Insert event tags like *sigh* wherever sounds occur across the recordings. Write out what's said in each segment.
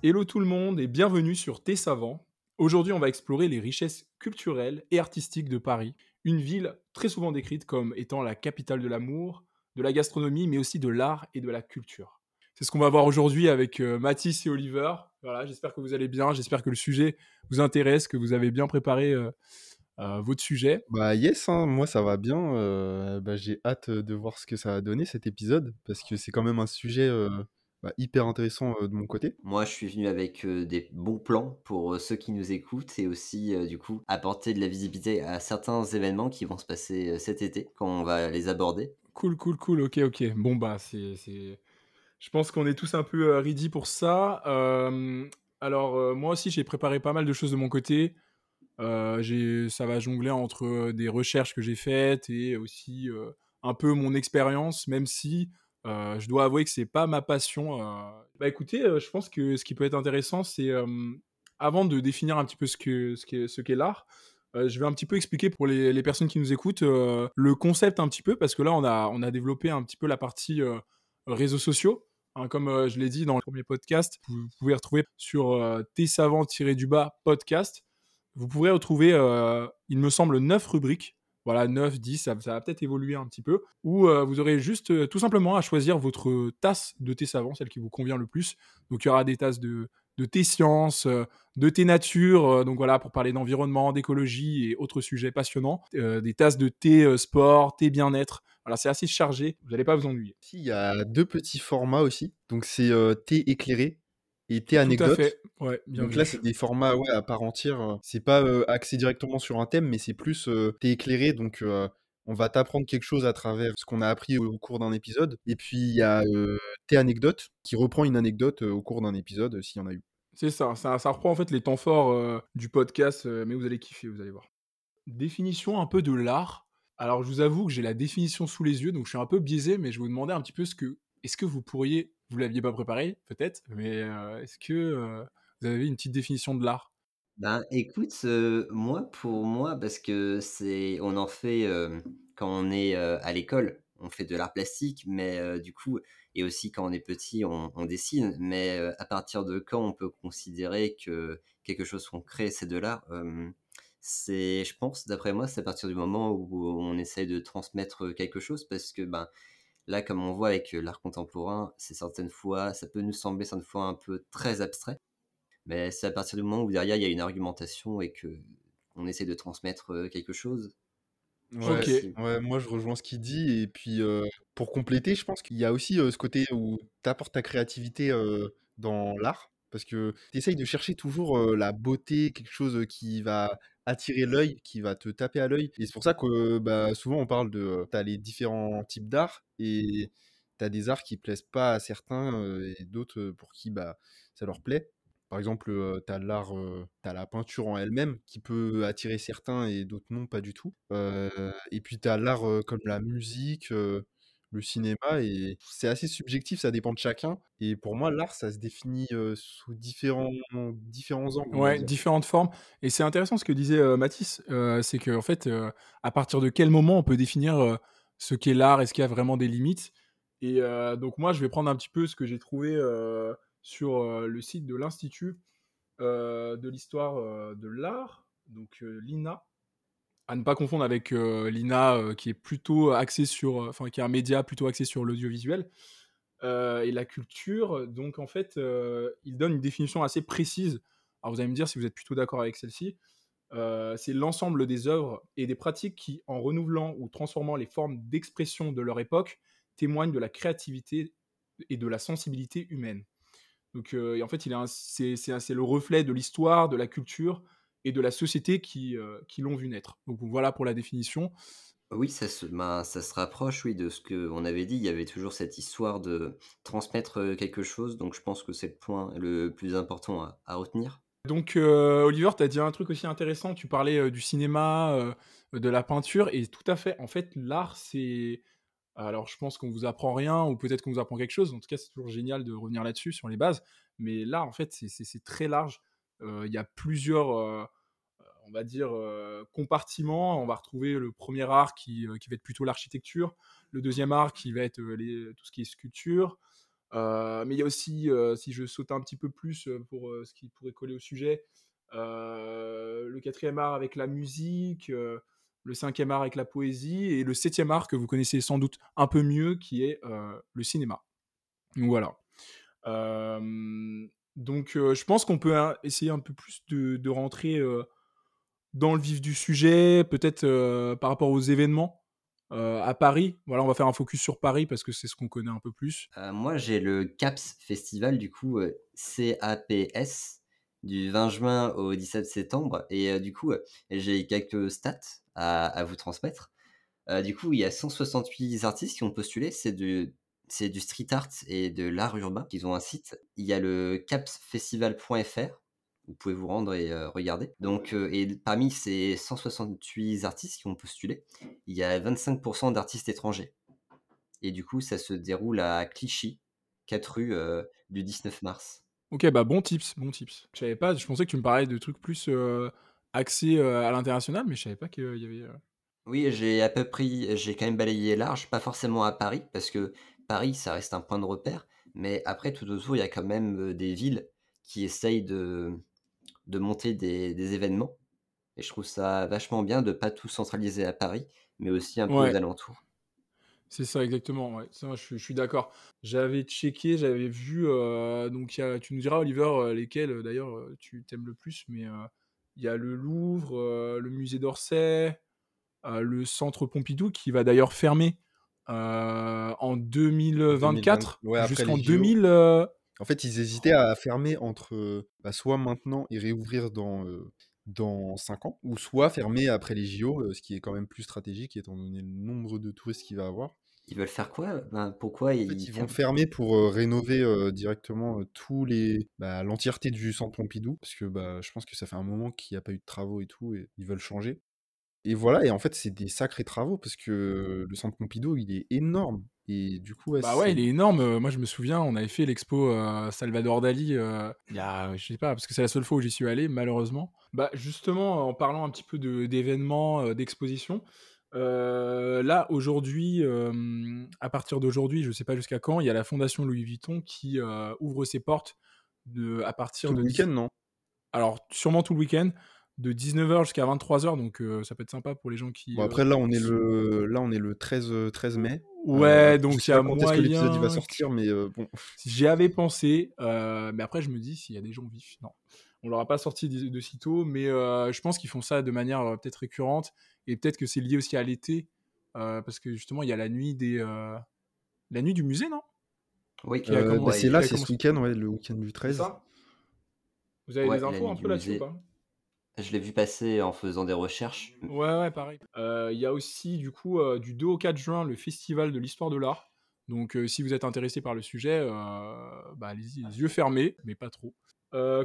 Hello tout le monde et bienvenue sur Thé Savant. Aujourd'hui, on va explorer les richesses culturelles et artistiques de Paris, une ville très souvent décrite comme étant la capitale de l'amour, de la gastronomie, mais aussi de l'art et de la culture. C'est ce qu'on va voir aujourd'hui avec euh, Mathis et Oliver. Voilà, j'espère que vous allez bien, j'espère que le sujet vous intéresse, que vous avez bien préparé euh, euh, votre sujet. Bah yes, hein, moi ça va bien. bah, j'ai hâte de voir ce que ça va donner cet épisode parce que c'est quand même un sujet bah, hyper intéressant euh, de mon côté. Moi, je suis venu avec euh, des bons plans pour euh, ceux qui nous écoutent et aussi, euh, du coup, apporter de la visibilité à certains événements qui vont se passer euh, cet été quand on va les aborder. Cool, cool, cool, ok, ok. Bon, bah, c'est. c'est- Je pense qu'on est tous un peu euh, ready pour ça. Euh, alors, euh, moi aussi, j'ai préparé pas mal de choses de mon côté. Euh, j'ai, ça va jongler entre euh, des recherches que j'ai faites et aussi euh, un peu mon expérience, même si euh, je dois avouer que c'est pas ma passion. euh. Bah écoutez, euh, je pense que ce qui peut être intéressant, c'est avant de définir un petit peu ce que ce qu'est, ce qu'est l'art, je vais un petit peu expliquer pour les, personnes qui nous écoutent le concept un petit peu, parce que là, on a, on a développé un petit peu la partie réseaux sociaux. Hein, comme je l'ai dit dans le premier podcast, vous pouvez retrouver sur T-Savant-du-bas podcast. Vous pourrez retrouver, il me semble, 9 rubriques. Voilà, 9, 10, ça, va peut-être évoluer un petit peu. Où euh, vous aurez juste euh, tout simplement à choisir votre tasse de thé savant, celle qui vous convient le plus. Donc il y aura des tasses de, de thé science, euh, de thé nature, donc voilà, pour parler d'environnement, d'écologie et autres sujets passionnants. Des tasses de thé sport, thé bien-être. Voilà, c'est assez chargé, vous n'allez pas vous ennuyer. Il y a deux petits formats aussi. Donc c'est thé éclairé Tout à anecdote. fait, ouais, bien Donc vu. là, c'est des formats ouais, à part entière. euh, C'est pas euh, axé directement sur un thème, mais c'est plus euh, thé éclairé. Donc euh, on va t'apprendre quelque chose à travers ce qu'on a appris au, au cours d'un épisode. Et puis il y a euh, thé anecdote qui reprend une anecdote au cours d'un épisode s'il y en a eu. C'est ça, ça, ça reprend en fait les temps forts du podcast, mais vous allez kiffer, vous allez voir. Définition un peu de l'art. Alors je vous avoue que j'ai la définition sous les yeux, donc je suis un peu biaisé, mais je vais vous demander un petit peu ce que, est-ce que vous pourriez, vous l'aviez pas préparé peut-être, mais euh, est-ce que euh, vous avez une petite définition de l'art? Ben, écoute, euh, moi, pour moi, parce que c'est, on en fait quand on est à l'école, on fait de l'art plastique, mais du coup, et aussi quand on est petit, on, dessine, mais à partir de quand on peut considérer que quelque chose qu'on crée, c'est de l'art c'est, je pense, d'après moi, c'est à partir du moment où on essaye de transmettre quelque chose, parce que ben, là, comme on voit avec euh, l'art contemporain, c'est certaines fois, ça peut nous sembler certaines fois un peu très abstrait. Mais c'est à partir du moment où derrière il y a une argumentation et que on essaie de transmettre euh, quelque chose. Ouais, Ok. Si- ouais, moi je rejoins ce qu'il dit. Et puis euh, pour compléter, je pense qu'il y a aussi euh, ce côté où tu apportes ta créativité euh, dans l'art. Parce que tu essayes de chercher toujours la beauté, quelque chose qui va attirer l'œil, qui va te taper à l'œil. Et c'est pour ça que bah, souvent on parle de. Tu as les différents types d'art et tu as des arts qui plaisent pas à certains et d'autres pour qui bah, ça leur plaît. Par exemple, euh, t'as l'art, euh, la peinture en elle-même qui peut attirer certains et d'autres non, pas du tout. Et puis t'as l'art euh, comme la musique, le cinéma, et c'est assez subjectif, ça dépend de chacun. Et pour moi, l'art, ça se définit euh, sous différents, différents angles, Ouais, différentes formes. Et c'est intéressant ce que disait euh, Mathis, euh, c'est que en fait, à partir de quel moment on peut définir ce qu'est l'art? Est-ce qu'il y a vraiment des limites? Et donc moi, je vais prendre un petit peu ce que j'ai trouvé sur le site de l'Institut de l'histoire de l'art, donc l'INA. À ne pas confondre avec euh, l'INA euh, qui est plutôt axé sur, euh, enfin qui est un média plutôt axé sur l'audiovisuel et la culture. Donc en fait, il donne une définition assez précise. Alors vous allez me dire si vous êtes plutôt d'accord avec celle-ci. C'est l'ensemble des œuvres et des pratiques qui, en renouvelant ou transformant les formes d'expression de leur époque, témoignent de la créativité et de la sensibilité humaine. Donc, et en fait, il c'est le reflet de l'histoire, de la culture et de la société qui, euh, qui l'ont vu naître. Donc voilà pour la définition. Oui, ça se, ben, ça se rapproche, oui, de ce qu'on avait dit. Il y avait toujours cette histoire de transmettre euh, quelque chose, donc je pense que c'est le point le plus important à, à retenir. Donc, euh, Oliver, tu as dit un truc aussi intéressant. Tu parlais euh, du cinéma, euh, de la peinture, et tout à fait. En fait, l'art, c'est. Alors, je pense qu'on vous apprend rien, ou peut-être qu'on vous apprend quelque chose. En tout cas, c'est toujours génial de revenir là-dessus, sur les bases. Mais l'art, en fait, c'est très large. Il y a plusieurs, on va dire, compartiments. On va retrouver le premier art qui, va être plutôt l'architecture, le deuxième art qui va être tout ce qui est sculpture, mais il y a aussi, si je saute un petit peu plus pour ce qui pourrait coller au sujet, le quatrième art avec la musique, le cinquième art avec la poésie, et le septième art que vous connaissez sans doute un peu mieux, qui est le cinéma. Donc voilà. Donc je pense qu'on peut essayer un peu plus de, rentrer dans le vif du sujet, peut-être par rapport aux événements. à Paris, voilà, on va faire un focus sur Paris parce que c'est ce qu'on connaît un peu plus. moi, j'ai le CAPS Festival, du coup, CAPS, du 20 juin au 17 septembre. Et du coup, j'ai quelques stats à, vous transmettre. du coup, il y a 168 artistes qui ont postulé. C'est du, c'est du street art et de l'art urbain. Ils ont un site. Il y a le capsfestival.fr. Vous pouvez vous rendre et regarder. Donc, et parmi ces 168 artistes qui ont postulé, il y a 25% d'artistes étrangers. Et du coup, ça se déroule à Clichy, 4 rue du 19 mars. Ok, bah bon tips, bon tips. Je savais pas, je pensais que tu me parlais de trucs plus axés à l'international, mais je savais pas qu'il y avait. Oui, j'ai à peu près, j'ai quand même balayé large, pas forcément à Paris, parce que Paris, ça reste un point de repère, mais après, tout autour, il y a quand même des villes qui essayent de, de monter des, événements. Et je trouve ça vachement bien de pas tout centraliser à Paris, mais aussi un peu aux alentours. C'est ça, exactement. Ouais. Ça, je, suis d'accord. J'avais checké, j'avais vu. donc, tu nous diras, Oliver, lesquels d'ailleurs tu t'aimes le plus, mais il y a le Louvre, le musée d'Orsay, le centre Pompidou qui va d'ailleurs fermer en 2024 jusqu'en 2000. En fait, ils hésitaient à fermer entre bah, soit maintenant et réouvrir dans, dans 5 ans, ou soit fermer après les JO, ce qui est quand même plus stratégique étant donné le nombre de touristes qu'il va avoir. Ils veulent faire quoi ben, Pourquoi ils, vont fermer pour rénover directement tous les bah, l'entièreté du centre Pompidou parce que bah, je pense que ça fait un moment qu'il n'y a pas eu de travaux et tout et ils veulent changer. Et voilà, et en fait, c'est des sacrés travaux parce que le centre Pompidou, il est énorme. Et du coup, bah ouais, il est énorme. Moi, je me souviens, on avait fait l'expo Salvador Dali il y a, je sais pas, parce que c'est la seule fois où j'y suis allé, malheureusement. Bah, justement, en parlant un petit peu d'événements, d'expositions, là, aujourd'hui, à partir d'aujourd'hui, je sais pas jusqu'à quand, il y a la Fondation Louis Vuitton qui ouvre ses portes de, à partir tout de. le week-end, non? Alors, sûrement tout le week-end de 19h jusqu'à 23h, donc ça peut être sympa pour les gens qui. Bon, après, là, on est le, là, on est le 13, 13 mai. Ouais, donc il y a moyen. que l'épisode va sortir, mais bon. J'y avais pensé, mais après, je me dis, s'il y a des gens vifs, non. On l'aura pas sorti de, de sitôt, mais je pense qu'ils font ça de manière peut-être récurrente, et peut-être que c'est lié aussi à l'été, parce que justement, il y a la nuit des. La nuit du musée, non? Oui, bah, c'est là, c'est ce week-end, ouais, le week-end du 13. Ça? Vous avez des infos un peu là-dessus ou pas? Je l'ai vu passer en faisant des recherches. Ouais, ouais, pareil. Euh, il y a aussi, du coup, euh, du 2 au 4 juin, le Festival de l'Histoire de l'Art. Donc, euh, si vous êtes intéressé par le sujet, bah, allez-y, les yeux fermés, mais pas trop.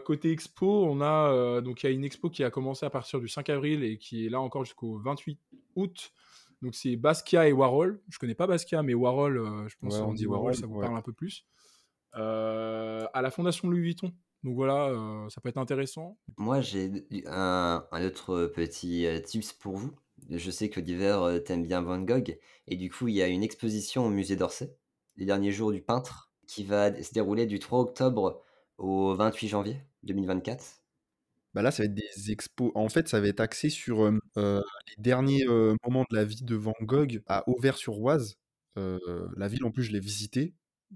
côté expo, on a donc il y a une expo qui a commencé à partir du 5 avril et qui est là encore jusqu'au 28 août. Donc c'est Basquiat et Warhol. Je connais pas Basquiat, mais Warhol, je pense qu'on dit Warhol, ça vous parle un peu plus. à la Fondation Louis Vuitton, donc voilà, euh, ça peut être intéressant. Moi, j'ai un, autre petit euh, tips pour vous. Je sais que d'hiver, euh, t'aimes bien Van Gogh. Et du coup, il y a une exposition au musée d'Orsay, les derniers jours du peintre, qui va se dérouler du 3 octobre au 28 janvier 2024. Bah là, ça va être des expos. En fait, ça va être axé sur les derniers moments de la vie de Van Gogh à Auvers-sur-Oise. la ville, en plus, je l'ai visitée.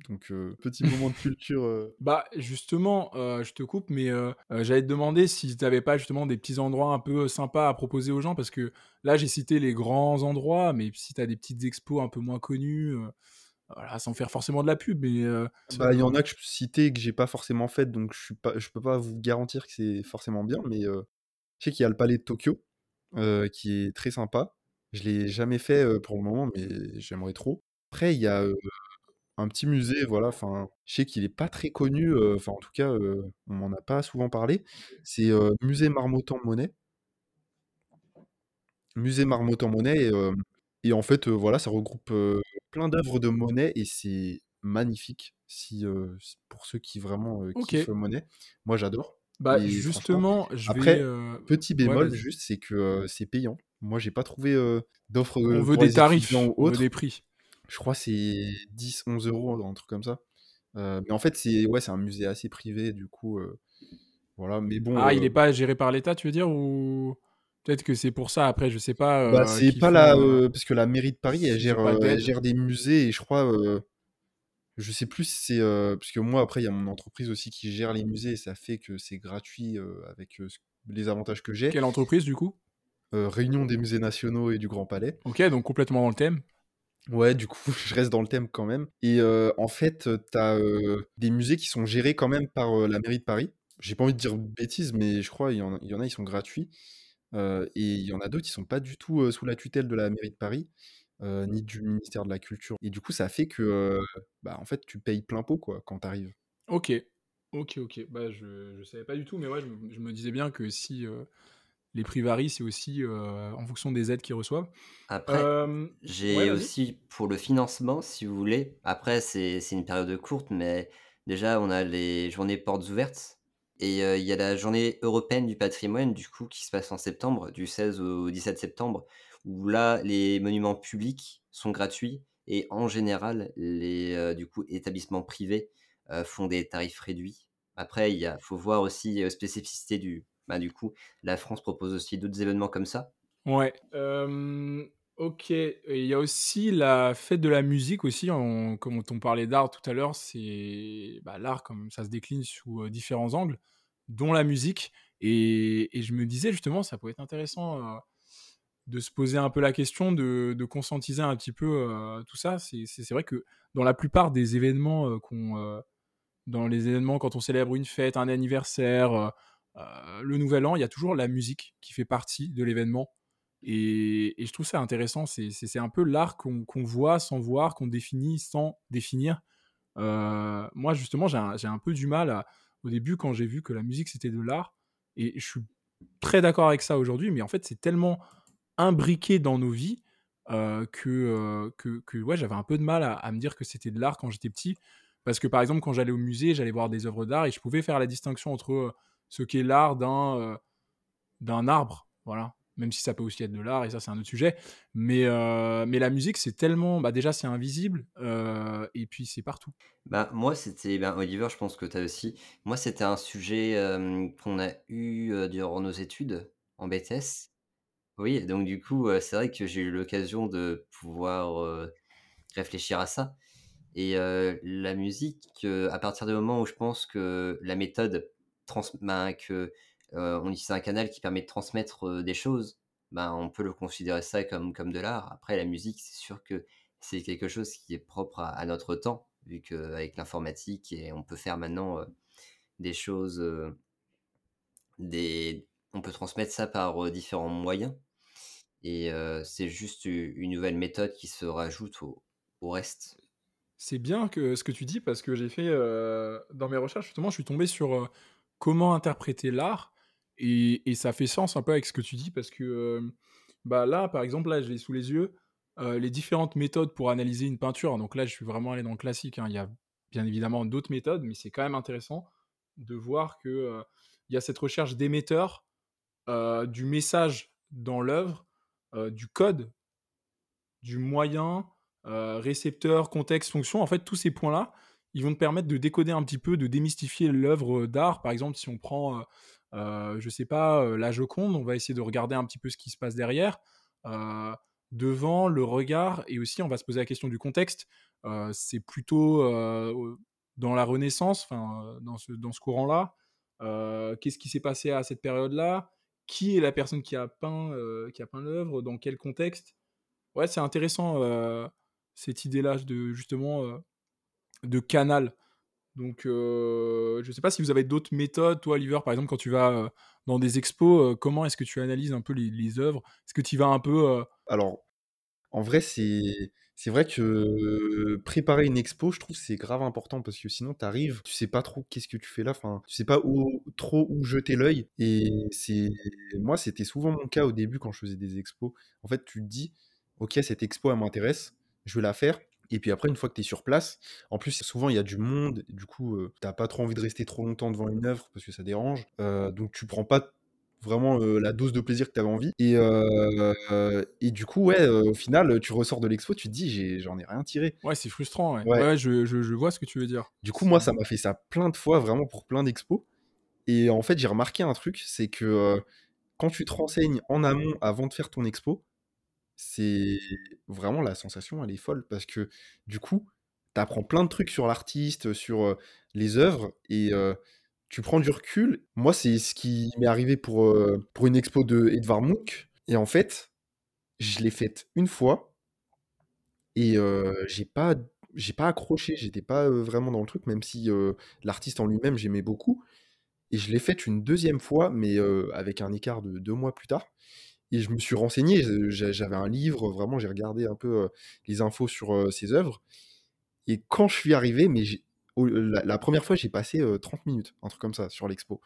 Donc, petit moment de culture. *laughs* Bah, justement, je te coupe, mais j'allais te demander si tu n'avais pas justement des petits endroits un peu sympas à proposer aux gens, parce que là, j'ai cité les grands endroits, mais si tu as des petites expos un peu moins connues, voilà, sans faire forcément de la pub, mais. Bah, il y en a que je peux citer que j'ai pas forcément fait, donc je ne je peux pas vous garantir que c'est forcément bien, mais je sais qu'il y a le palais de Tokyo, qui est très sympa. Je l'ai jamais fait pour le moment, mais j'aimerais trop. Après, il y a un petit musée, voilà, enfin, je sais qu'il est pas très connu, enfin, en tout cas, on m'en a pas souvent parlé. C'est Musée Marmottan-Monet. Musée Marmottan-Monet, et, en fait, voilà, ça regroupe plein d'œuvres de Monet, et c'est magnifique, si, pour ceux qui vraiment kiffent Monet. Moi, j'adore. Bah, justement, je Après, petit bémol, juste, c'est que c'est payant. Moi, j'ai pas trouvé d'offres. On veut des tarifs, on veut des prix je crois c'est 10, 11 euros, un truc comme ça. Euh, mais en fait, c'est ouais, c'est un musée assez privé, du coup, euh, voilà. Mais bon, Ah, il euh, est pas géré par l'État, tu veux dire ou peut-être que c'est pour ça. Après, je sais pas bah, c'est pas font. la, parce que la mairie de Paris, elle gère, elle gère des musées et je crois, je sais plus si c'est, parce que moi après, il y a mon entreprise aussi qui gère les musées et ça fait que c'est gratuit avec les avantages que j'ai. Quelle entreprise du coup? Euh, réunion des musées nationaux et du Grand Palais. Ok, donc complètement dans le thème. Ouais, du coup, *laughs* je reste dans le thème quand même. Et euh, en fait, tu as des musées qui sont gérés quand même par euh, la mairie de Paris. J'ai pas envie de dire bêtises, mais je crois il y en, a, ils sont gratuits. Euh, et il y en a d'autres qui sont pas du tout euh, sous la tutelle de la mairie de Paris, euh, ni du ministère de la Culture. Et du coup, ça fait que, euh, bah, en fait, tu payes plein pot, quoi, quand t'arrives. Ok, ok, ok. Bah, je, je savais pas du tout, mais ouais, je, me disais bien que si euh, les prix varient, c'est aussi euh, en fonction des aides qu'ils reçoivent. Après, Euh, j'ai aussi pour le financement, si vous voulez. Après, c'est une période courte, mais déjà, on a les journées portes ouvertes. Et euh, il y a la journée européenne du patrimoine, du coup, qui se passe en septembre, du 16 au 17 septembre, où là, les monuments publics sont gratuits. Et en général, les du coup, établissements privés font des tarifs réduits. Après, il faut voir aussi euh, spécificité du. Bah, du coup, la France propose aussi d'autres événements comme ça. Ouais. euh, ok. Il y a aussi la fête de la musique aussi. Comme on parlait d'art tout à l'heure, c'est bah, l'art comme ça se décline sous euh, différents angles, dont la musique. Et, je me disais justement, ça pourrait être intéressant euh, de se poser un peu la question, de, de conscientiser un petit peu tout ça. C'est vrai que dans la plupart des événements dans les événements quand on célèbre une fête, un anniversaire, euh, le nouvel an, il y a toujours la musique qui fait partie de l'événement. Et, je trouve ça intéressant. C'est un peu l'art qu'on voit sans voir, qu'on définit sans définir. Euh, moi, justement, j'ai un, peu du mal au début quand j'ai vu que la musique c'était de l'art. Et je suis très d'accord avec ça aujourd'hui, mais en fait, c'est tellement imbriqué dans nos vies euh, que, que, que, ouais, j'avais un peu de mal à, me dire que c'était de l'art quand j'étais petit. Parce que par exemple, quand j'allais au musée, j'allais voir des œuvres d'art et je pouvais faire la distinction entre ce qu'est l'art d'un euh, d'un arbre, voilà. Même si ça peut aussi être de l'art, et ça c'est un autre sujet. Mais, euh, mais la musique, c'est tellement... Bah, déjà, c'est invisible, euh, et puis c'est partout. Ben, moi, c'était, ben, Oliver, je pense que tu as aussi. Moi, c'était un sujet qu'on a eu durant nos études en BTS. Oui, donc du coup, c'est vrai que j'ai eu l'occasion de pouvoir réfléchir à ça. Et la musique, à partir du moment où je pense que la méthode, trans ben, que euh, on utilise un canal qui permet de transmettre euh, des choses, ben, on peut le considérer ça comme, comme de l'art. Après, la musique, c'est sûr que c'est quelque chose qui est propre à, notre temps, vu qu'avec l'informatique, et on peut faire maintenant euh, des choses, on peut transmettre ça par différents moyens. Et c'est juste une nouvelle méthode qui se rajoute au, reste. C'est bien que ce que tu dis, parce que j'ai fait... dans mes recherches, justement, je suis tombé sur comment interpréter l'art, et, ça fait sens un peu avec ce que tu dis, parce que euh, bah là, par exemple, là, je l'ai sous les yeux, euh, les différentes méthodes pour analyser une peinture. Donc là, je suis vraiment allé dans le classique. hein. Il y a bien évidemment d'autres méthodes, mais c'est quand même intéressant de voir que euh, y a cette recherche d'émetteur, du message dans l'œuvre, du code, du moyen, récepteur, contexte, fonction. En fait, tous ces points-là, ils vont te permettre de décoder un petit peu, de démystifier l'œuvre d'art. Par exemple, si on prend, euh, euh, je sais pas, euh, la Joconde, on va essayer de regarder un petit peu ce qui se passe derrière. Euh, devant le regard et aussi on va se poser la question du contexte. Euh, c'est plutôt euh, dans la Renaissance, enfin dans ce, dans ce courant-là. Euh, Qu'est-ce qui s'est passé à cette période-là? Qui est la personne qui a peint, euh, qui peint l'œuvre? Dans quel contexte? Ouais, c'est intéressant euh, cette idée-là de justement euh, de canal. Donc, euh, je sais pas si vous avez d'autres méthodes, toi, Oliver, par exemple, quand tu vas euh, dans des expos, euh, comment est-ce que tu analyses un peu les, œuvres? Est-ce que tu vas un peu Alors, en vrai, c'est c'est vrai que préparer une expo, je trouve c'est grave important parce que sinon t'arrives, tu sais pas trop qu'est-ce que tu fais là, enfin, tu sais pas trop où jeter l'œil. Et c'est moi, c'était souvent mon cas au début quand je faisais des expos. En fait, tu te dis, ok, cette expo elle m'intéresse, je vais la faire. Et puis après, une fois que tu es sur place, en plus, souvent il y a du monde, du coup, euh, t'as pas trop envie de rester trop longtemps devant une œuvre parce que ça dérange. Euh, donc tu prends pas vraiment la dose de plaisir que tu avais envie. Et, et du coup, ouais, au final, tu ressors de l'expo, tu te dis, j'en ai, rien tiré. Ouais, c'est frustrant. Ouais, ouais. je, je, je, vois ce que tu veux dire. Du coup, moi, ça m'a fait ça plein de fois, vraiment pour plein d'expos. Et en fait, j'ai remarqué un truc, c'est que quand tu te renseignes en amont avant de faire ton expo, c'est vraiment la sensation, elle est folle parce que du coup, tu apprends plein de trucs sur l'artiste, sur les œuvres et tu prends du recul. Moi, c'est ce qui m'est arrivé pour, pour une expo de Edvard Munch et en fait, je l'ai faite une fois et j'ai pas j'ai pas accroché, j'étais pas vraiment dans le truc, même si l'artiste en lui-même j'aimais beaucoup. Et je l'ai faite une deuxième fois, mais avec un écart de deux mois plus tard. Et je me suis renseigné, j'avais un livre, vraiment, j'ai regardé un peu les infos sur ses œuvres. Et quand je suis arrivé, mais la, première fois, j'ai passé 30 minutes, un truc comme ça, sur l'expo.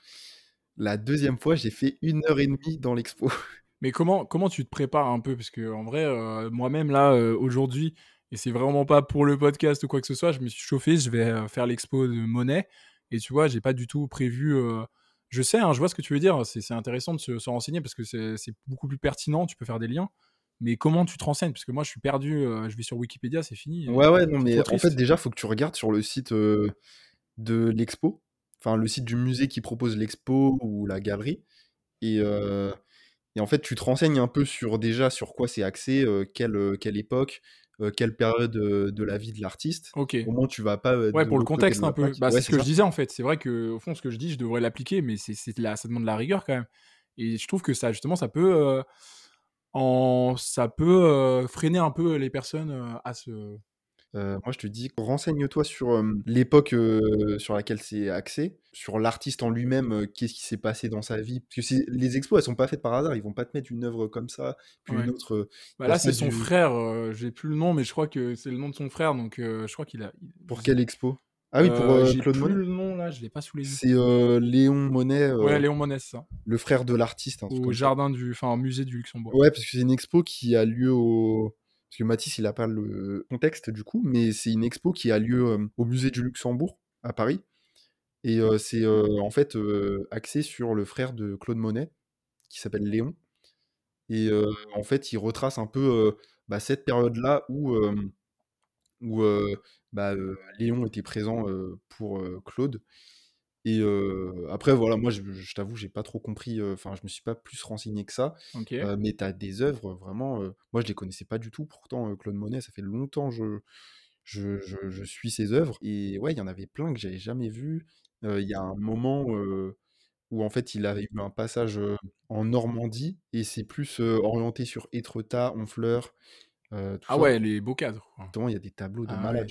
La deuxième fois, j'ai fait une heure et demie dans l'expo. *laughs* Mais comment, comment tu te prépares un peu? Parce que en vrai, moi-même, là, aujourd'hui, et c'est vraiment pas pour le podcast ou quoi que ce soit, je me suis chauffé, je vais faire l'expo de Monet. Et tu vois, j'ai pas du tout prévu. Je sais, hein, je vois ce que tu veux dire. C'est intéressant de se, renseigner parce que c'est beaucoup plus pertinent. Tu peux faire des liens. Mais comment tu te renseignes? Parce que moi, je suis perdu. je vais sur Wikipédia, c'est fini. Ouais, ouais, non, mais en fait, déjà, il faut que tu regardes sur le site de l'expo. Enfin, le site du musée qui propose l'expo ou la galerie. Et, et, en fait, tu te renseignes un peu sur déjà sur quoi c'est axé, quelle, quelle époque, euh, quelle période euh, de la vie de l'artiste. Ok. Au moins, tu vas pas. Euh, ouais, pour le contexte un peu. Bah, c'est ce que je disais en fait. C'est vrai que au fond, ce que je dis, je devrais l'appliquer, mais c'est là, ça demande de la rigueur quand même. Et je trouve que ça, justement, ça peut, en, ça peut freiner un peu les personnes à se euh, moi, je te dis, renseigne-toi sur l'époque sur laquelle c'est axé, sur l'artiste en lui-même, qu'est-ce qui s'est passé dans sa vie. Parce que les expos, elles sont pas faites par hasard. Ils vont pas te mettre une œuvre comme ça, puis une autre. Bah là, c'est son frère. J'ai plus le nom, mais je crois que c'est le nom de son frère. Donc, je crois qu'il a. Pour quelle expo? Ah oui, pour euh, Claude Monet? le nom là, je l'ai pas sous les yeux. C'est Léon Monet. ouais, Léon Monet, ça. Le frère de l'artiste. Au jardin du, enfin, au musée du Luxembourg. Ouais, parce que c'est une expo qui a lieu au parce que Matisse, il n'a pas le contexte du coup, mais c'est une expo qui a lieu au musée du Luxembourg à Paris. Et c'est en fait axé sur le frère de Claude Monet, qui s'appelle Léon. Et en fait, il retrace un peu bah, cette période-là où, où bah, Léon était présent pour Claude. Et après, voilà, moi, je, je t'avoue, j'ai pas trop compris, enfin, je me suis pas plus renseigné que ça. mais tu as des œuvres, vraiment, moi, je les connaissais pas du tout. Pourtant, Claude Monet, ça fait longtemps je, je, je, suis ses œuvres. Et ouais, il y en avait plein que j'avais jamais vu. Il y a un moment où, en fait, il avait eu un passage en Normandie, et c'est plus orienté sur Étretat, Honfleur, euh, ah ouais, les beaux cadres. il y a des tableaux de ah malades.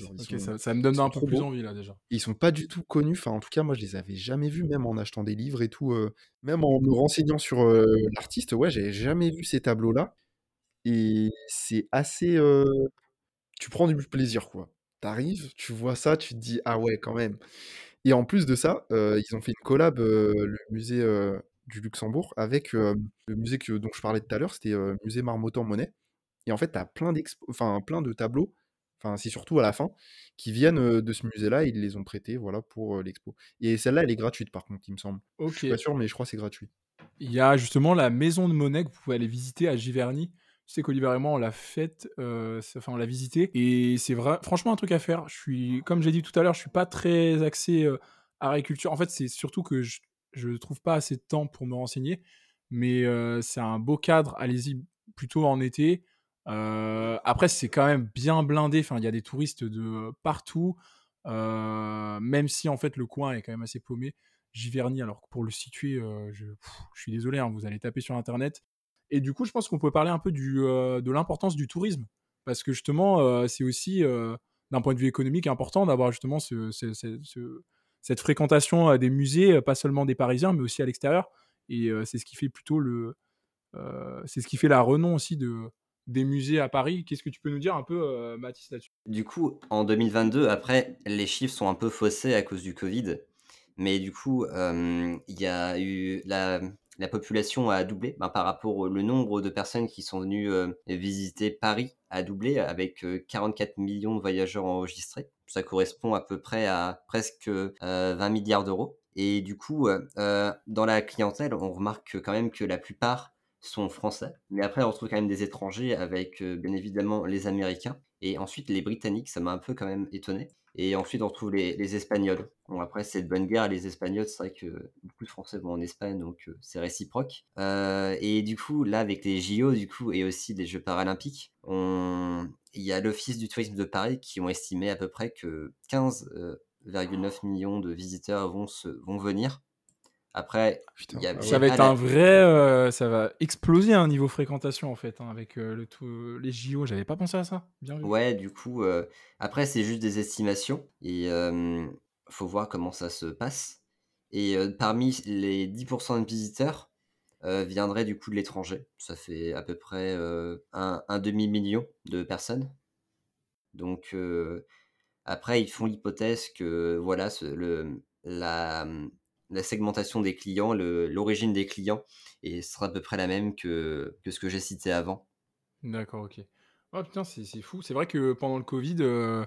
ça, me donne un peu plus envie là déjà. Ils sont pas du tout connus. Enfin, en tout cas, moi, je les avais jamais vus, même en achetant des livres et tout. Euh, même en me renseignant sur euh, l'artiste, ouais, j'avais jamais vu ces tableaux-là. Et c'est assez. Tu prends du plaisir, quoi. T'arrives, tu vois ça, tu te dis ah ouais, quand même. Et en plus de ça, ils ont fait une collab, le musée du Luxembourg, avec le musée que, dont je parlais tout à l'heure, c'était le musée Marmottan-Monet. Et en fait, tu as plein, enfin, plein de tableaux, enfin, c'est surtout à la fin, qui viennent de ce musée-là, ils les ont prêtés voilà, pour l'expo. Et celle-là, elle est gratuite par contre, il me semble. Je suis pas sûr, mais je crois que c'est gratuit. Il y a justement la maison de Monet que vous pouvez aller visiter à Giverny. Je sais qu'Oliver et moi, on l'a faite, enfin, on l'a visité, et c'est vrai, franchement un truc à faire. Je suis, comme j'ai dit tout à l'heure, je suis pas très axé agriculture. En fait, c'est surtout que je, ne trouve pas assez de temps pour me renseigner, mais c'est un beau cadre. Allez-y plutôt en été. Euh, après, c'est quand même bien blindé. Enfin, il y a des touristes de partout. Euh, même si en fait le coin est quand même assez paumé. Giverny, alors pour le situer, euh, je, suis désolé, hein, vous allez taper sur internet. Et du coup, je pense qu'on peut parler un peu de l'importance du tourisme. Parce que justement, c'est aussi, d'un point de vue économique, important d'avoir justement ce, cette fréquentation des musées, pas seulement des Parisiens, mais aussi à l'extérieur. Et c'est ce qui fait plutôt le. c'est ce qui fait la renom aussi de, des musées à Paris. Qu'est-ce que tu peux nous dire un peu, euh, Mathis, là-dessus? Du coup, en 2022, après, les chiffres sont un peu faussés à cause du Covid. Mais du coup, euh, il y a eu la, la population a doublé ben, par rapport au le nombre de personnes qui sont venues euh, visiter Paris a doublé avec 44 millions de voyageurs enregistrés. Ça correspond à peu près à presque 20 milliards d'euros. Et du coup, dans la clientèle, on remarque quand même que la plupart sont français. Mais après, on retrouve quand même des étrangers avec, bien évidemment, les Américains et ensuite les Britanniques, ça m'a un peu quand même étonné. Et ensuite, on retrouve les, Espagnols. Bon, après, c'est de bonne guerre. Les Espagnols, c'est vrai que beaucoup de Français vont en Espagne, donc c'est réciproque. et du coup, là, avec les JO, du coup, et aussi les Jeux paralympiques, on... il y a l'Office du tourisme de Paris qui ont estimé à peu près que 15,9 millions de visiteurs vont, se... vont venir. Après, ça va être un vrai, ça va exploser un hein, niveau fréquentation en fait, hein, avec le tout, les JO. J'avais pas pensé à ça. Bien Ouais, du coup, après c'est juste des estimations et il faut voir comment ça se passe. Et parmi les 10% de visiteurs viendraient du coup de l'étranger. Ça fait à peu près un, un demi million de personnes. Donc après, ils font l'hypothèse que voilà, ce, le, la la segmentation des clients, l'origine des clients, et ce sera à peu près la même que, que ce que j'ai cité avant. D'accord, ok. Oh putain, c'est fou. C'est vrai que pendant le Covid, euh,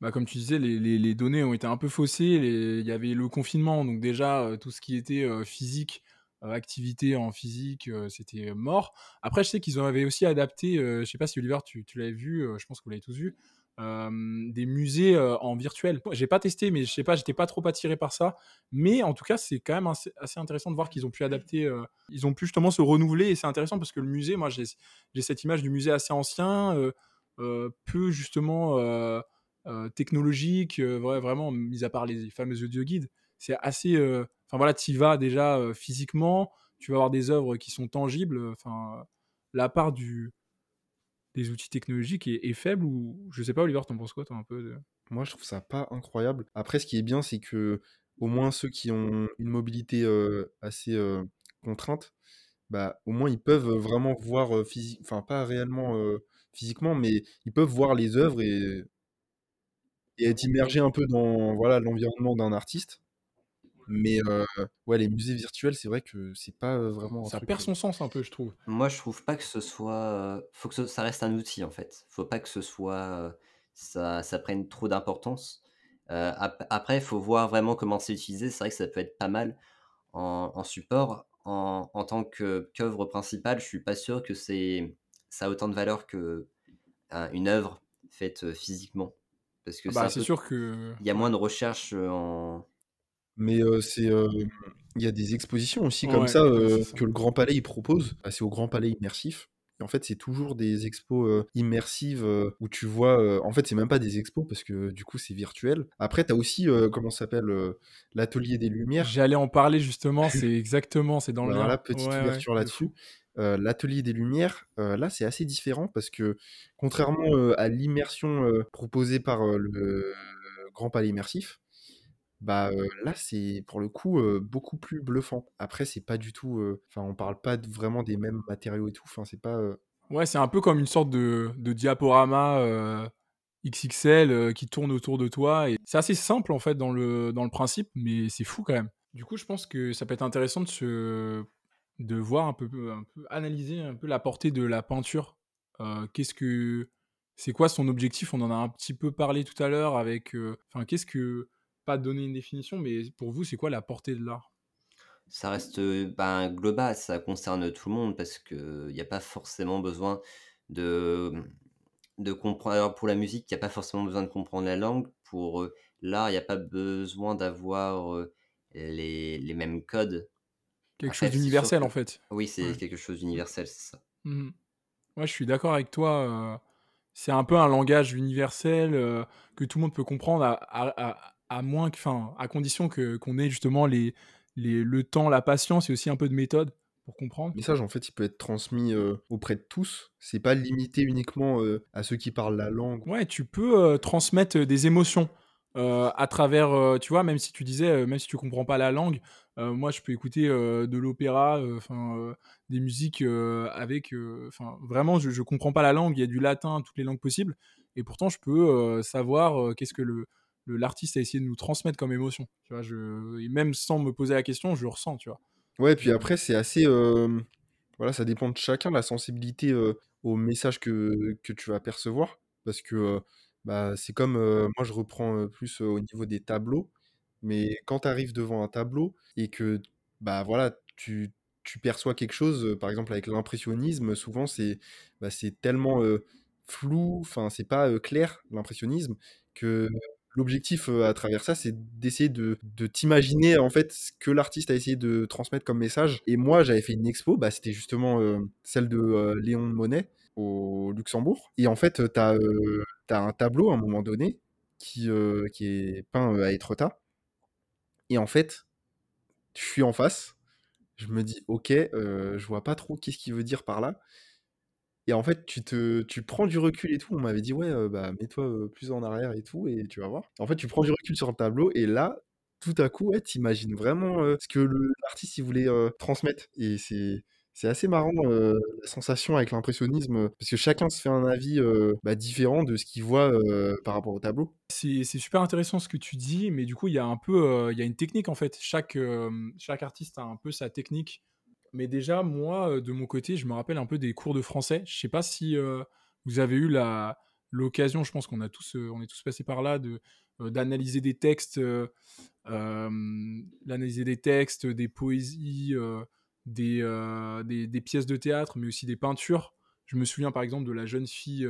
bah, comme tu disais, les, les, données ont été un peu faussées. Il y avait le confinement, donc déjà, euh, tout ce qui était euh, physique, activité en physique, c'était mort. Après, je sais qu'ils avaient aussi adapté, je sais pas si Oliver, tu, tu l'avais vu, je pense que vous l'avez tous vu, des musées en virtuel. J'ai pas testé, mais je sais pas, j'étais pas trop attiré par ça. Mais en tout cas, c'est quand même assez, intéressant de voir qu'ils ont pu adapter, ils ont pu justement se renouveler et c'est intéressant parce que le musée, moi j'ai cette image du musée assez ancien, peu justement technologique, vraiment, mis à part les fameux audio guides. C'est assez. Enfin voilà, tu y vas déjà physiquement, tu vas avoir des œuvres qui sont tangibles. Enfin, la part du, des outils technologiques est, faible ou je sais pas Oliver t'en penses quoi toi un peu moi je trouve ça pas incroyable. Après ce qui est bien c'est que au moins ceux qui ont une mobilité assez contrainte bah au moins ils peuvent vraiment voir physique enfin pas réellement physiquement mais ils peuvent voir les œuvres et, et être immergés un peu dans voilà l'environnement d'un artiste mais ouais, les musées virtuels, c'est vrai que c'est pas vraiment. Ça perd son sens un peu, je trouve. Moi, je trouve pas que ce soit. Faut que ça reste un outil en fait. Faut pas que ce soit. Ça, ça prenne trop d'importance. après, il faut voir vraiment comment c'est utilisé. C'est vrai que ça peut être pas mal en, support. En, en tant qu'œuvre principale, je suis pas sûr que c'est ça a autant de valeur que une œuvre faite physiquement. Parce que ah bah, c'est sûr que il y a moins de recherche en mais c'est, il y a des expositions aussi comme ça, que le Grand Palais il propose. Bah, c'est au Grand Palais immersif. Et en fait, c'est toujours des expos immersives où tu vois. en fait, c'est même pas des expos parce que du coup, c'est virtuel. Après, tu as aussi, comment s'appelle, l'Atelier des Lumières. J'allais en parler justement, *laughs* c'est exactement, c'est dans le. Voilà, petite ouverture là-dessus. L'Atelier des Lumières, là, c'est assez différent parce que contrairement à l'immersion proposée par le Grand Palais immersif, bah, là, c'est pour le coup, beaucoup plus bluffant. Après, c'est pas du tout, on parle pas vraiment des mêmes matériaux et tout, enfin, c'est pas, Ouais, c'est un peu comme une sorte de de diaporama, XXL, qui tourne autour de toi et c'est assez simple, en fait, dans le dans le principe, mais c'est fou quand même. Du coup, je pense que ça peut être intéressant de se de voir un peu un peu analyser un peu la portée de la peinture. qu'est-ce que c'est quoi son objectif? On en a un petit peu parlé tout à l'heure avec, enfin, qu'est-ce que pas donner une définition, mais pour vous, c'est quoi la portée de l'art? Ça reste ben, global, ça concerne tout le monde parce qu'il n'y a pas forcément besoin de, de comprendre. Alors pour la musique, il n'y a pas forcément besoin de comprendre la langue. Pour l'art, il n'y a pas besoin d'avoir les, les, mêmes codes. Quelque chose d'universel en fait. Oui, c'est quelque chose d'universel, c'est ça. Mmh ouais, je suis d'accord avec toi. c'est un peu un langage universel que tout le monde peut comprendre à, à moins que, enfin, à condition que qu'on ait justement les, les, le temps, la patience et aussi un peu de méthode pour comprendre. Le message, en fait, il peut être transmis euh, auprès de tous. C'est pas limité uniquement euh, à ceux qui parlent la langue. Ouais, tu peux euh, transmettre des émotions à travers, tu vois, même si tu disais, même si tu comprends pas la langue, moi, je peux écouter de l'opéra, enfin, des musiques avec, enfin, vraiment, je, je comprends pas la langue. Il y a du latin, toutes les langues possibles, et pourtant, je peux savoir qu'est-ce que le l'artiste a essayé de nous transmettre comme émotion. Tu vois, je, même sans me poser la question, je le ressens, tu vois. Ouais, puis après, c'est assez. voilà, ça dépend de chacun, la sensibilité au message que, que, tu vas percevoir. Parce que bah, c'est comme. moi, je reprends plus au niveau des tableaux. Mais quand tu arrives devant un tableau et que, bah voilà, tu, tu perçois quelque chose, euh, par exemple avec l'impressionnisme, souvent c'est bah, tellement euh, flou, enfin c'est pas euh, clair l'impressionnisme, que l'objectif euh, à travers ça, c'est d'essayer de, t'imaginer en fait ce que l'artiste a essayé de transmettre comme message. Et moi, j'avais fait une expo, bah, c'était justement euh, celle de euh, Léon Monet au Luxembourg. Et en fait, tu as, un tableau à un moment donné qui, qui est peint à Étretat. Et en fait, je suis en face, je me dis, ok, je vois pas trop qu'est-ce qu'il veut dire par là. Et en fait, tu te, tu prends du recul et tout. On m'avait dit, ouais, bah, mets-toi plus en arrière et tout, et tu vas voir. En fait, tu prends du recul sur le tableau, et là, tout à coup, ouais, t'imagines vraiment ce que l'artiste voulait transmettre. Et c'est, c'est assez marrant la sensation avec l'impressionnisme, parce que chacun se fait un avis bah, différent de ce qu'il voit par rapport au tableau. C'est super intéressant ce que tu dis, mais du coup, il y a un peu, il y a une technique en fait. Chaque, chaque artiste a un peu sa technique. Mais déjà, moi, euh, de mon côté, je me rappelle un peu des cours de français. Je sais pas si euh, vous avez eu la l'occasion, je pense qu'on a tous, euh, on est tous passés par là, de d'analyser des textes, d'analyser des textes, des poésies, des, des, pièces de théâtre, mais aussi des peintures. Je me souviens par exemple de la jeune fille,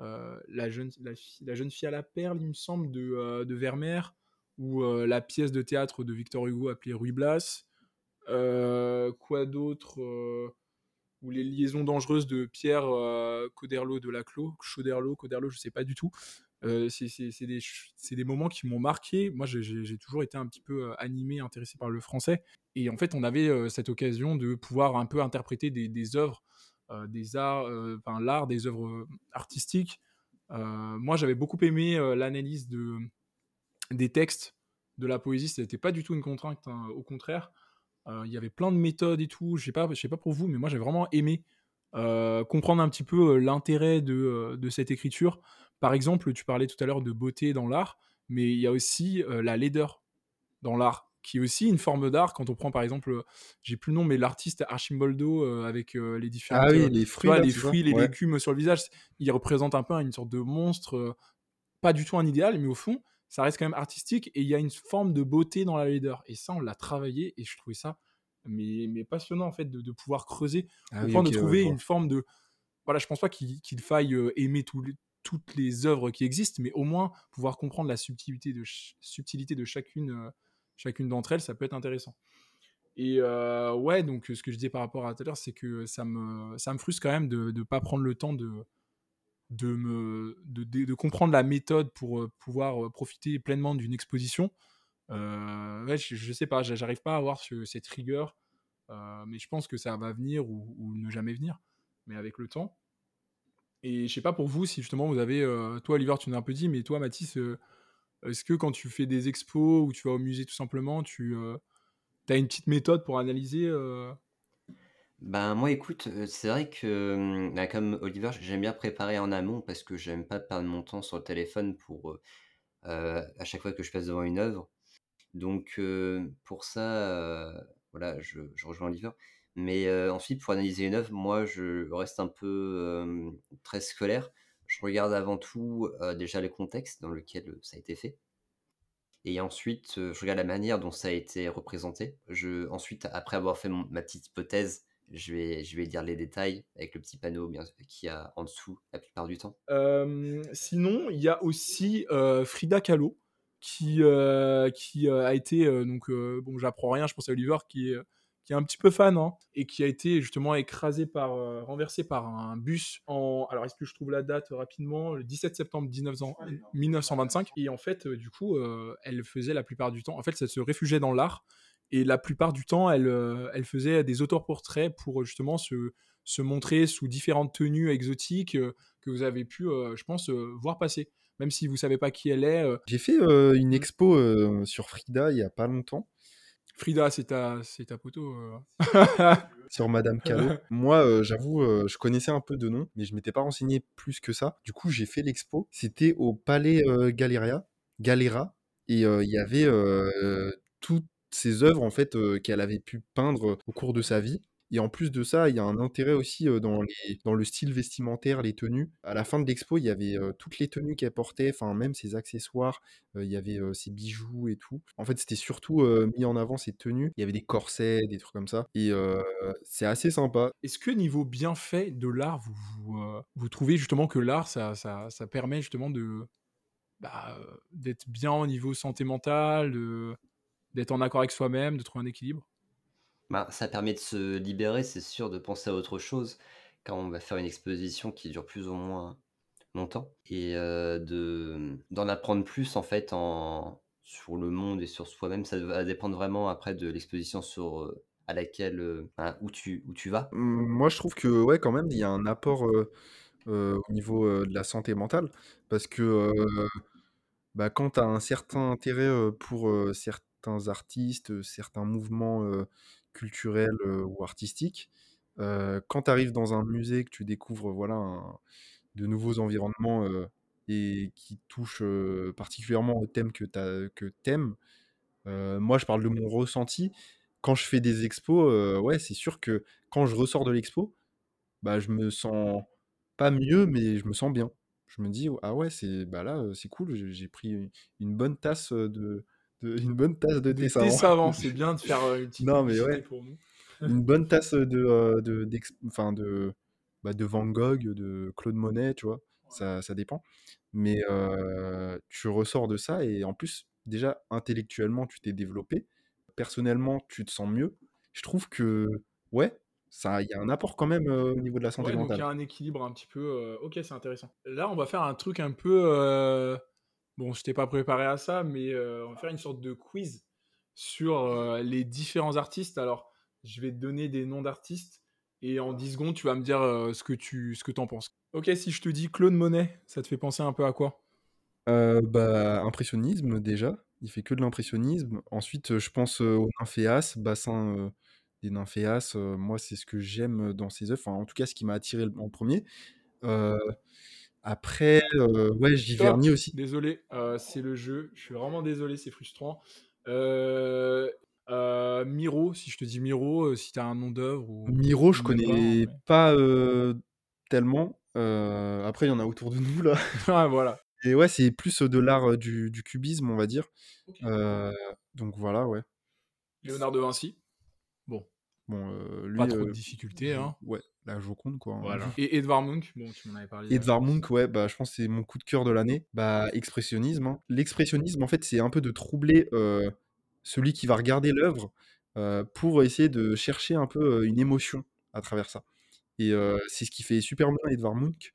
la, jeune, la, jeune fille à la perle, il me semble, de, de Vermeer, ou la pièce de théâtre de Victor Hugo appelée Ruy Blas. Euh, quoi d'autre euh, Ou les liaisons dangereuses de Pierre euh, Coderlo de Laclos, Chauderlo, Coderlo, je sais pas du tout. Euh, c'est des, des moments qui m'ont marqué. Moi, j'ai- toujours été un petit peu animé, intéressé par le français. Et en fait, on avait cette occasion de pouvoir un peu interpréter des, œuvres, des arts, enfin l'art, des œuvres artistiques. Moi, j'avais beaucoup aimé l'analyse de, des textes de la poésie. Ce n'était pas du tout une contrainte, hein, au contraire. Euh, Il y avait plein de méthodes et tout. Je sais pas, je sais pas pour vous, mais moi j'ai vraiment aimé euh, comprendre un petit peu euh, l'intérêt de, de cette écriture. Par exemple, tu parlais tout à l'heure de beauté dans l'art, mais il y a aussi la laideur dans l'art, qui est aussi une forme d'art. Quand on prend par exemple, j'ai plus le nom, mais l'artiste Archimboldo euh, avec euh, les différentes, Ah oui, euh, les fruits, vois, là, les fruits, les Ouais. légumes sur le visage, il représente un peu une sorte de monstre, pas du tout un idéal, mais au fond, ça reste quand même artistique et il y a une forme de beauté dans la laideur. Et ça, on l'a travaillé et je trouvais ça mais, mais passionnant en fait de, de pouvoir creuser, Ah oui, de trouver une forme de. Voilà, je pense pas qu'il faille euh, aimer toutes les œuvres qui existent, mais au moins pouvoir comprendre la subtilité de, subtilité de chacune, euh, chacune d'entre elles, ça peut être intéressant. Et euh, ouais, donc ce que je disais par rapport à tout à l'heure, c'est que ça me, ça me frustre quand même de ne pas prendre le temps de, de, me, de, de- comprendre la méthode pour euh, pouvoir euh, profiter pleinement d'une exposition. Euh, je, je sais pas, j'a- j'arrive pas à avoir ce- cette rigueur, mais je pense que ça va venir ou, ne jamais venir, mais avec le temps. Et je sais pas pour vous si justement vous avez, toi Oliver, tu nous as un peu dit, mais toi Mathis, est-ce que quand tu fais des expos ou tu vas au musée tout simplement, tu as une petite méthode pour analyser Ben moi écoute, c'est vrai que hum, ben, comme Oliver, j'aime bien préparer en amont parce que j'aime pas perdre mon temps sur le téléphone pour à chaque fois que je passe devant une œuvre. Donc pour ça, voilà, je, rejoins Oliver. Mais ensuite, pour analyser une œuvre, moi je reste un peu très scolaire. Je regarde avant tout déjà le contexte dans lequel ça a été fait. Et ensuite, je regarde la manière dont ça a été représenté. Je, ensuite, après avoir fait ma petite hypothèse, je vais, je vais lire les détails avec le petit panneau bien, qu'il y a en dessous la plupart du temps. Euh, sinon, il y a aussi euh, Frida Kahlo qui, euh, qui euh, a été euh, donc euh, bon, j'apprends rien, je pense à Oliver qui est qui est un petit peu fan hein, et qui a été justement écrasé par euh, renversé par un bus en alors est-ce que je trouve la date rapidement? Le 17 septembre 1900 1925 et en fait euh, du coup euh, elle faisait la plupart du temps en fait elle se réfugiait dans l'art et la plupart du temps elle euh, elle faisait des autoportraits pour justement se se montrer sous différentes tenues exotiques euh, que vous avez pu, euh, je pense, euh, voir passer. Même si vous savez pas qui elle est. J'ai fait une expo euh, sur Frida il y a pas longtemps, Frida, c'est ta, c'est ta poteau. *laughs* sur Madame Kahlo. *laughs* Moi, j'avoue, je connaissais un peu de nom, mais je m'étais pas renseigné plus que ça. Du coup, j'ai fait l'expo. C'était au Palais Galleria, Galera, et il y avait euh, ces œuvres en fait qu'elle avait pu peindre au cours de sa vie. Et en plus de ça, il y a un intérêt aussi dans, les, dans le style vestimentaire, les tenues. À la fin de l'expo, il y avait toutes les tenues qu'elle portait, enfin même ses accessoires, il y avait ses bijoux et tout. En fait, c'était surtout mis en avant ses tenues. Il y avait des corsets, des trucs comme ça. Et c'est assez sympa. Est-ce que niveau bienfait de l'art, vous, vous, trouvez justement que l'art, ça, ça, ça, permet justement de bah, d'être bien au niveau santé mentale, d'être en accord avec soi-même, de trouver un équilibre? Bah, ça permet de se libérer, c'est sûr, de penser à autre chose quand on va faire une exposition qui dure plus ou moins longtemps et de d'en apprendre plus en fait en sur le monde et sur soi-même. Ça va dépendre vraiment après de l'exposition sur à laquelle où tu où tu vas. Mmh, moi, je trouve que ouais, quand même, il y a un apport au niveau de la santé mentale parce que bah, quand tu as un certain intérêt pour certains artistes, certains mouvements culturel ou artistique. quand tu arrives dans un musée, que tu découvres voilà, de nouveaux environnements et qui touchent particulièrement au thème que tu aimes, moi je parle de mon ressenti. Quand je fais des expos, ouais, c'est sûr que quand je ressors de l'expo, bah, je me sens pas mieux, mais je me sens bien. Je me dis, ah ouais, c'est bah là, c'est cool, j'ai pris une bonne tasse de, une bonne tasse de thé savant. *laughs* c'est bien de faire euh, une petite non, mais ouais. pour nous. *laughs* une bonne tasse de, euh, de, enfin de, bah, de Van Gogh, de Claude Monet, tu vois, ça, ça dépend. Mais euh, tu ressors de ça et en plus, déjà, intellectuellement, tu t'es développé. Personnellement, tu te sens mieux. Je trouve que, ouais, il y a un apport quand même au niveau de la santé mentale. Donc il y a un équilibre un petit peu. ok, c'est intéressant. Là, on va faire un truc un peu Bon, je t'ai pas préparé à ça, mais euh, on va faire une sorte de quiz sur euh, les différents artistes. Alors, je vais te donner des noms d'artistes et en 10 secondes, tu vas me dire euh, ce que tu ce penses. Ok, si je te dis Claude Monet, ça te fait penser un peu à quoi? Bah, impressionnisme déjà. Il fait que de l'impressionnisme. Ensuite, je pense au nymphéas, bassin des nymphéas. moi, c'est ce que j'aime dans ses œuvres. en tout cas, ce qui m'a attiré en premier. Après, euh, ouais, Giverny aussi. Désolé, euh, c'est le jeu. Je suis vraiment désolé, c'est frustrant. Euh, Miro, si je te dis Miro, si tu as un nom d'œuvre. Ou... Miro, je connais pas, tellement. après, il y en a autour de nous, là. *laughs* ah, voilà. Et ouais, c'est plus de l'art du, cubisme, on va dire. donc voilà, ouais. Léonard de Vinci. Bon. Bon, lui, pas trop de difficultés, hein. Ouais, la Joconde, quoi. Et Edvard Munch, bon, tu m'en avais parlé. Edvard Munch, ouais, bah, je pense que c'est mon coup de cœur de l'année. Bah, expressionnisme. Hein. L'expressionnisme, en fait, c'est un peu de troubler celui qui va regarder l'œuvre pour essayer de chercher un peu une émotion à travers ça. Et c'est ce qui fait super bien Edvard Munch.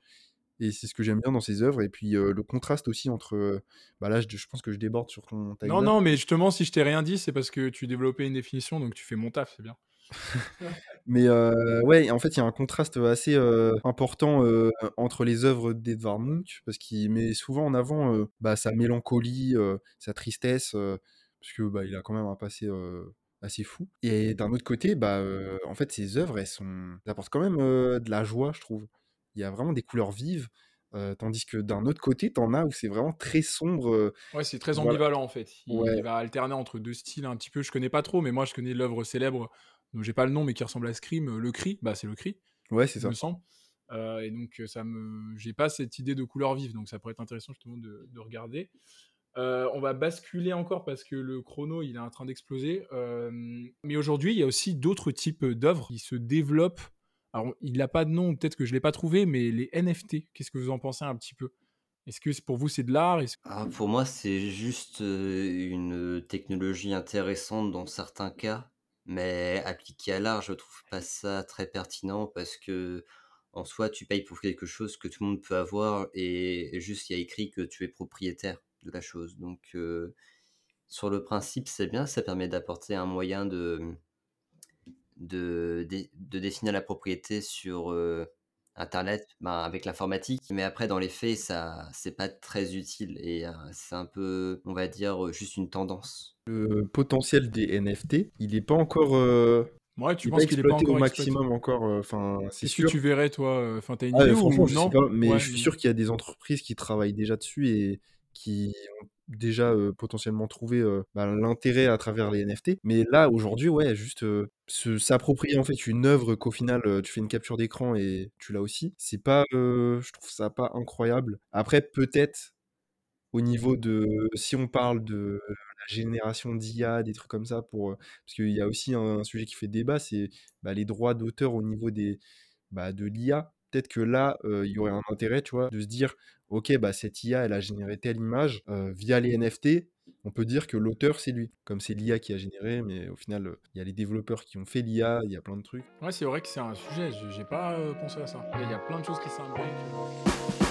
Et c'est ce que j'aime bien dans ses œuvres. Et puis le contraste aussi entre. Bah là, je, pense que je déborde sur ton. Non, non, mais justement, si je t'ai rien dit, c'est parce que tu développais une définition, donc tu fais mon taf, c'est bien. *laughs* Mais ouais, en fait, il y a un contraste assez important entre les œuvres d'Edvard Munch, parce qu'il met souvent en avant bah, sa mélancolie, sa tristesse, parce que bah, il a quand même un passé assez fou. Et d'un autre côté, bah, en fait, ses œuvres, elles, sont... apportent quand même de la joie, je trouve. Il y a vraiment des couleurs vives. tandis que d'un autre côté, t'en as où c'est vraiment très sombre. ouais, c'est très ambivalent en fait. Il, va alterner entre deux styles un petit peu. Je connais pas trop, mais moi je connais l'œuvre célèbre donc j'ai pas le nom, mais qui ressemble à Scream, euh, le cri, bah c'est le cri. Ouais, c'est ça. Me semble. Euh, et donc euh, ça me, j'ai pas cette idée de couleur vive, donc ça pourrait être intéressant justement de, de regarder. on va basculer encore parce que le chrono il est en train d'exploser. mais aujourd'hui, il y a aussi d'autres types d'œuvres qui se développent. Alors, il n'a pas de nom, peut-être que je l'ai pas trouvé, mais les NFT, qu'est-ce que vous en pensez un petit peu? Est-ce que pour vous c'est de l'art? Ah, Pour moi, c'est juste une technologie intéressante dans certains cas. Mais appliqué à l'art, je trouve pas ça très pertinent parce que en soi, tu payes pour quelque chose que tout le monde peut avoir et juste il y a écrit que tu es propriétaire de la chose. Donc, sur le principe, c'est bien, ça permet d'apporter un moyen de, de, de, dessiner la propriété sur Internet ben, avec l'informatique. Mais après, dans les faits, ça c'est pas très utile et c'est un peu, on va dire, juste une tendance. Le potentiel des NFT, il n'est pas encore. Euh, ouais, tu penses qu'il est pas encore au maximum encore. Euh, enfin, c'est sûr. que tu verrais toi euh, Enfin, t'as une ah, idée ou non? pas, mais je suis sûr qu'il y a des entreprises qui travaillent déjà dessus et qui ont déjà potentiellement trouvé bah, l'intérêt à travers les NFT. Mais là, aujourd'hui, ouais, juste s'approprier en fait une œuvre qu'au final tu fais une capture d'écran et tu l'as aussi, c'est pas, je trouve ça pas incroyable. Après, peut-être au niveau de, si on parle de la génération d'IA, des trucs comme ça, pour, parce qu'il y a aussi un, un sujet qui fait débat, c'est bah, les droits d'auteur au niveau des, bah, de l'IA. Peut-être que là, il y aurait un intérêt, tu vois, de se dire, ok, bah, cette IA, elle a généré telle image via les NFT. On peut dire que l'auteur, c'est lui. Comme c'est l'IA qui a généré, mais au final, il y a les développeurs qui ont fait l'IA, il y a plein de trucs. Ouais, c'est vrai que c'est un sujet, j'ai pas pensé à ça. Il y a plein de choses qui s'imbriquent.